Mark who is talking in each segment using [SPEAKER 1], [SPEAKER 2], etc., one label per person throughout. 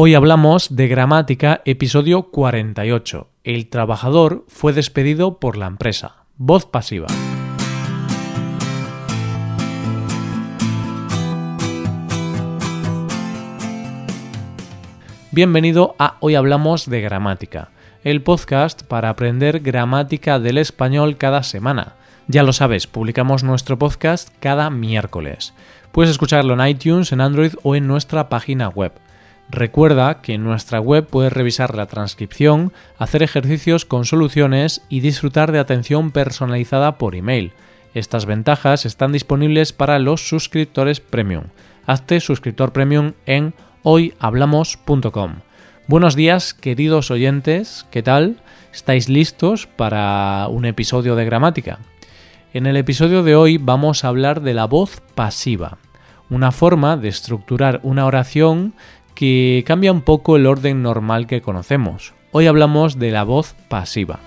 [SPEAKER 1] Hoy hablamos de gramática, episodio 48. El trabajador fue despedido por la empresa. Voz pasiva. Bienvenido a Hoy Hablamos de Gramática, el podcast para aprender gramática del español cada semana. Ya lo sabes, publicamos nuestro podcast cada miércoles. Puedes escucharlo en iTunes, en Android o en nuestra página web. Recuerda que en nuestra web puedes revisar la transcripción, hacer ejercicios con soluciones y disfrutar de atención personalizada por email. Estas ventajas están disponibles para los suscriptores premium. Hazte suscriptor premium en hoyhablamos.com. Buenos días, queridos oyentes, ¿qué tal? ¿Estáis listos para un episodio de gramática? En el episodio de hoy vamos a hablar de la voz pasiva, una forma de estructurar una oración que cambia un poco el orden normal que conocemos. Hoy hablamos de la voz pasiva.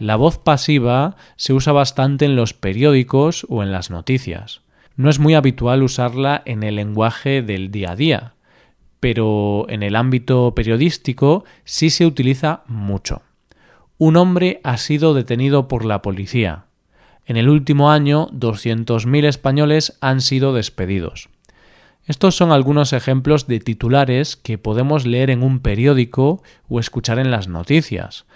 [SPEAKER 1] La voz pasiva se usa bastante en los periódicos o en las noticias. No es muy habitual usarla en el lenguaje del día a día, pero en el ámbito periodístico sí se utiliza mucho. Un hombre ha sido detenido por la policía. En el último año, 200.000 españoles han sido despedidos. Estos son algunos ejemplos de titulares que podemos leer en un periódico o escuchar en las noticias,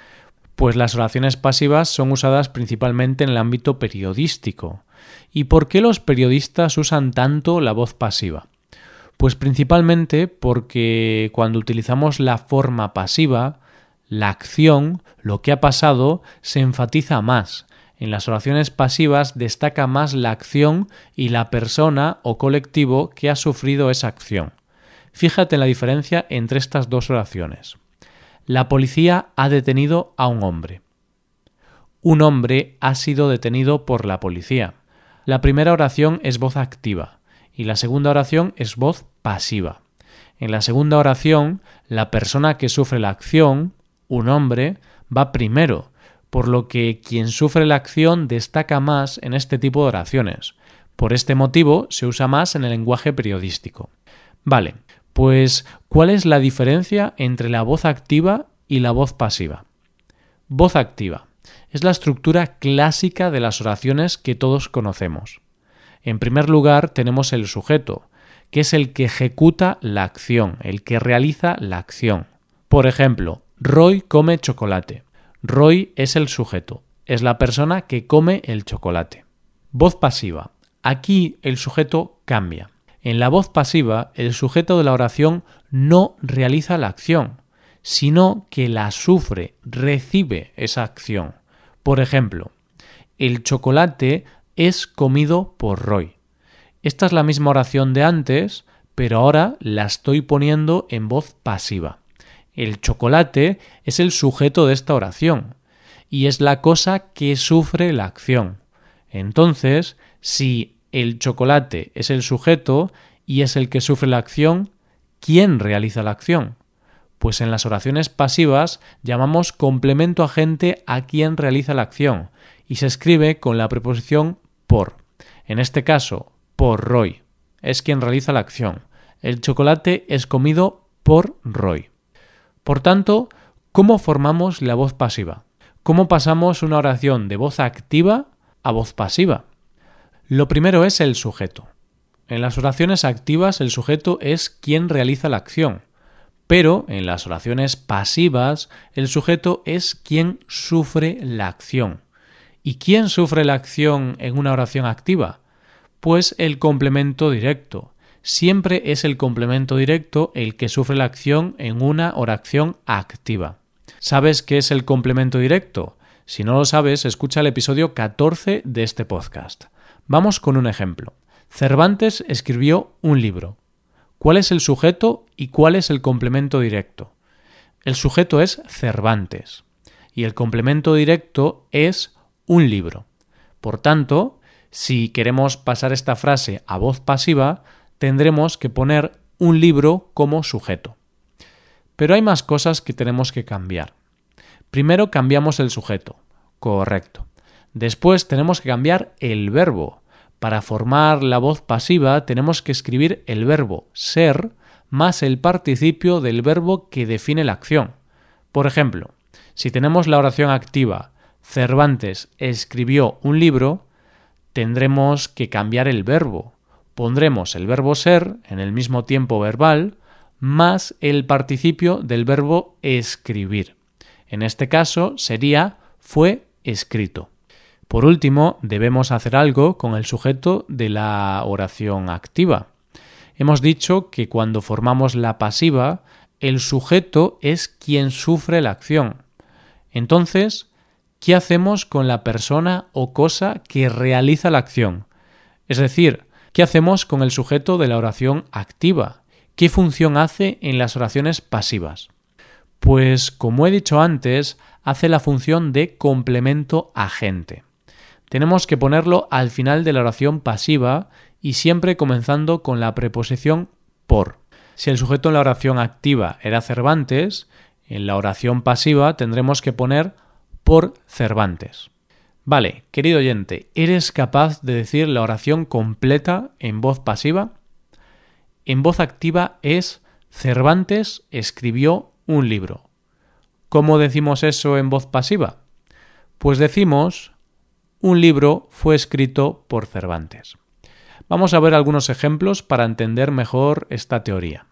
[SPEAKER 1] pues las oraciones pasivas son usadas principalmente en el ámbito periodístico. ¿Y por qué los periodistas usan tanto la voz pasiva? Pues principalmente porque cuando utilizamos la forma pasiva, la acción, lo que ha pasado, se enfatiza más, en las oraciones pasivas destaca más la acción y la persona o colectivo que ha sufrido esa acción. Fíjate en la diferencia entre estas dos oraciones. La policía ha detenido a un hombre. Un hombre ha sido detenido por la policía. La primera oración es voz activa y la segunda oración es voz pasiva. En la segunda oración, la persona que sufre la acción, un hombre, va primero, por lo que quien sufre la acción destaca más en este tipo de oraciones. Por este motivo se usa más en el lenguaje periodístico. Vale, pues ¿cuál es la diferencia entre la voz activa y la voz pasiva? Voz activa es la estructura clásica de las oraciones que todos conocemos. En primer lugar tenemos el sujeto, que es el que ejecuta la acción, el que realiza la acción. Por ejemplo, Roy come chocolate. Roy es el sujeto, es la persona que come el chocolate. Voz pasiva. Aquí el sujeto cambia. En la voz pasiva, el sujeto de la oración no realiza la acción, sino que la sufre, recibe esa acción. Por ejemplo, el chocolate es comido por Roy. Esta es la misma oración de antes, pero ahora la estoy poniendo en voz pasiva. El chocolate es el sujeto de esta oración y es la cosa que sufre la acción. Entonces, si el chocolate es el sujeto y es el que sufre la acción, ¿quién realiza la acción? Pues en las oraciones pasivas llamamos complemento agente a quien realiza la acción y se escribe con la preposición por. En este caso, por Roy. Es quien realiza la acción. El chocolate es comido por Roy. Por tanto, ¿cómo formamos la voz pasiva? ¿Cómo pasamos una oración de voz activa a voz pasiva? Lo primero es el sujeto. En las oraciones activas el sujeto es quien realiza la acción, pero en las oraciones pasivas el sujeto es quien sufre la acción. ¿Y quién sufre la acción en una oración activa? Pues el complemento directo, siempre es el complemento directo el que sufre la acción en una oración activa. ¿Sabes qué es el complemento directo? Si no lo sabes, escucha el episodio 14 de este podcast. Vamos con un ejemplo. Cervantes escribió un libro. ¿Cuál es el sujeto y cuál es el complemento directo? El sujeto es Cervantes y el complemento directo es un libro. Por tanto, si queremos pasar esta frase a voz pasiva, tendremos que poner un libro como sujeto. Pero hay más cosas que tenemos que cambiar. Primero cambiamos el sujeto. Correcto. Después tenemos que cambiar el verbo. Para formar la voz pasiva tenemos que escribir el verbo ser más el participio del verbo que define la acción. Por ejemplo, si tenemos la oración activa Cervantes escribió un libro, tendremos que cambiar el verbo. Pondremos el verbo ser en el mismo tiempo verbal más el participio del verbo escribir. En este caso sería fue escrito. Por último, debemos hacer algo con el sujeto de la oración activa. Hemos dicho que cuando formamos la pasiva, el sujeto es quien sufre la acción. Entonces, ¿qué hacemos con la persona o cosa que realiza la acción? Es decir, ¿qué hacemos con el sujeto de la oración activa? ¿Qué función hace en las oraciones pasivas? Pues, como he dicho antes, hace la función de complemento agente. Tenemos que ponerlo al final de la oración pasiva y siempre comenzando con la preposición por. Si el sujeto en la oración activa era Cervantes, en la oración pasiva tendremos que poner por Cervantes. Vale, querido oyente, ¿eres capaz de decir la oración completa en voz pasiva? En voz activa es Cervantes escribió un libro. ¿Cómo decimos eso en voz pasiva? Pues decimos un libro fue escrito por Cervantes. Vamos a ver algunos ejemplos para entender mejor esta teoría.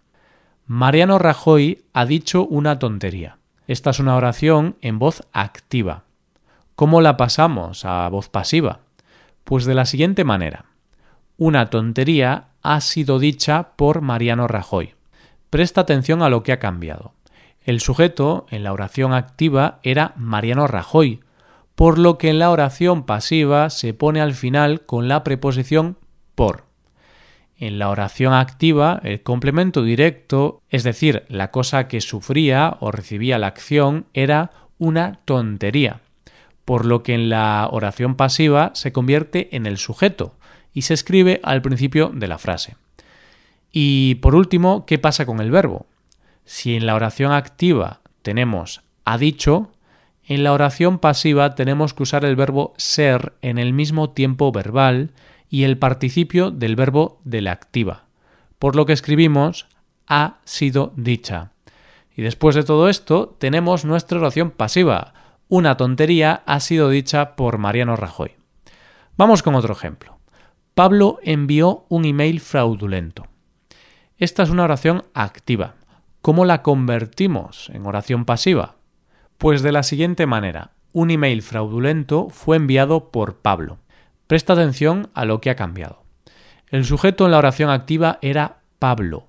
[SPEAKER 1] Mariano Rajoy ha dicho una tontería. Esta es una oración en voz activa. ¿Cómo la pasamos a voz pasiva? Pues de la siguiente manera. Una tontería ha sido dicha por Mariano Rajoy. Presta atención a lo que ha cambiado. El sujeto en la oración activa era Mariano Rajoy, por lo que en la oración pasiva se pone al final con la preposición por. En la oración activa, el complemento directo, es decir, la cosa que sufría o recibía la acción, era una tontería, por lo que en la oración pasiva se convierte en el sujeto y se escribe al principio de la frase. Y por último, ¿qué pasa con el verbo? Si en la oración activa tenemos ha dicho, en la oración pasiva tenemos que usar el verbo ser en el mismo tiempo verbal y el participio del verbo de la activa, por lo que escribimos ha sido dicha. Y después de todo esto tenemos nuestra oración pasiva. Una tontería ha sido dicha por Mariano Rajoy. Vamos con otro ejemplo. Pablo envió un email fraudulento. Esta es una oración activa. ¿Cómo la convertimos en oración pasiva? Pues de la siguiente manera. Un email fraudulento fue enviado por Pablo. Presta atención a lo que ha cambiado. El sujeto en la oración activa era Pablo,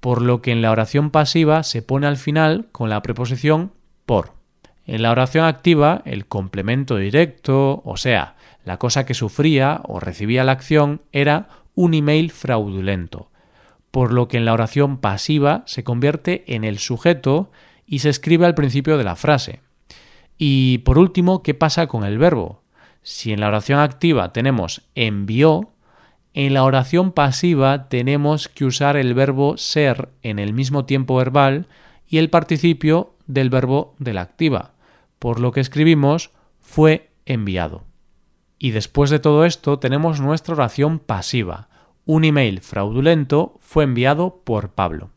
[SPEAKER 1] por lo que en la oración pasiva se pone al final con la preposición por. En la oración activa, el complemento directo, o sea, la cosa que sufría o recibía la acción, era un email fraudulento, por lo que en la oración pasiva se convierte en el sujeto y se escribe al principio de la frase. Y por último, ¿qué pasa con el verbo? Si en la oración activa tenemos envió, en la oración pasiva tenemos que usar el verbo ser en el mismo tiempo verbal y el participio del verbo de la activa, por lo que escribimos fue enviado. Y después de todo esto tenemos nuestra oración pasiva. Un email fraudulento fue enviado por Pablo.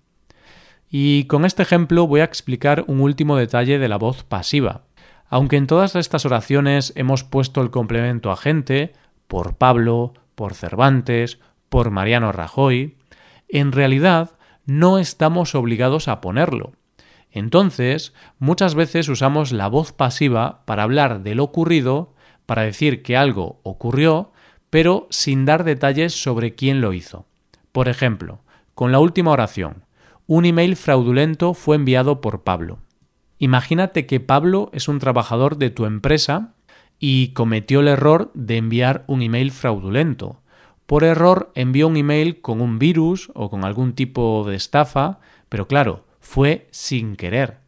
[SPEAKER 1] Y con este ejemplo voy a explicar un último detalle de la voz pasiva. Aunque en todas estas oraciones hemos puesto el complemento agente por Pablo, por Cervantes, por Mariano Rajoy, en realidad no estamos obligados a ponerlo. Entonces, muchas veces usamos la voz pasiva para hablar de lo ocurrido, para decir que algo ocurrió, pero sin dar detalles sobre quién lo hizo. Por ejemplo, con la última oración, un email fraudulento fue enviado por Pablo. Imagínate que Pablo es un trabajador de tu empresa y cometió el error de enviar un email fraudulento. Por error envió un email con un virus o con algún tipo de estafa, pero claro, fue sin querer.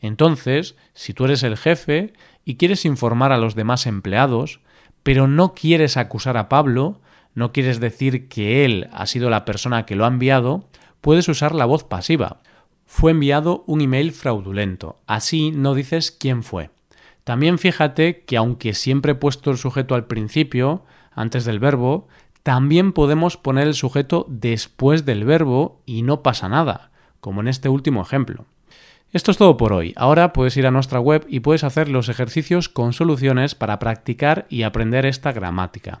[SPEAKER 1] Entonces, si tú eres el jefe y quieres informar a los demás empleados, pero no quieres acusar a Pablo, no quieres decir que él ha sido la persona que lo ha enviado, puedes usar la voz pasiva fue enviado un email fraudulento. Así no dices quién fue. También fíjate que aunque siempre he puesto el sujeto al principio, antes del verbo, También podemos poner el sujeto después del verbo y no pasa nada, como en este último ejemplo. Esto es todo por hoy. Ahora puedes ir a nuestra web y puedes hacer los ejercicios con soluciones para practicar y aprender esta gramática.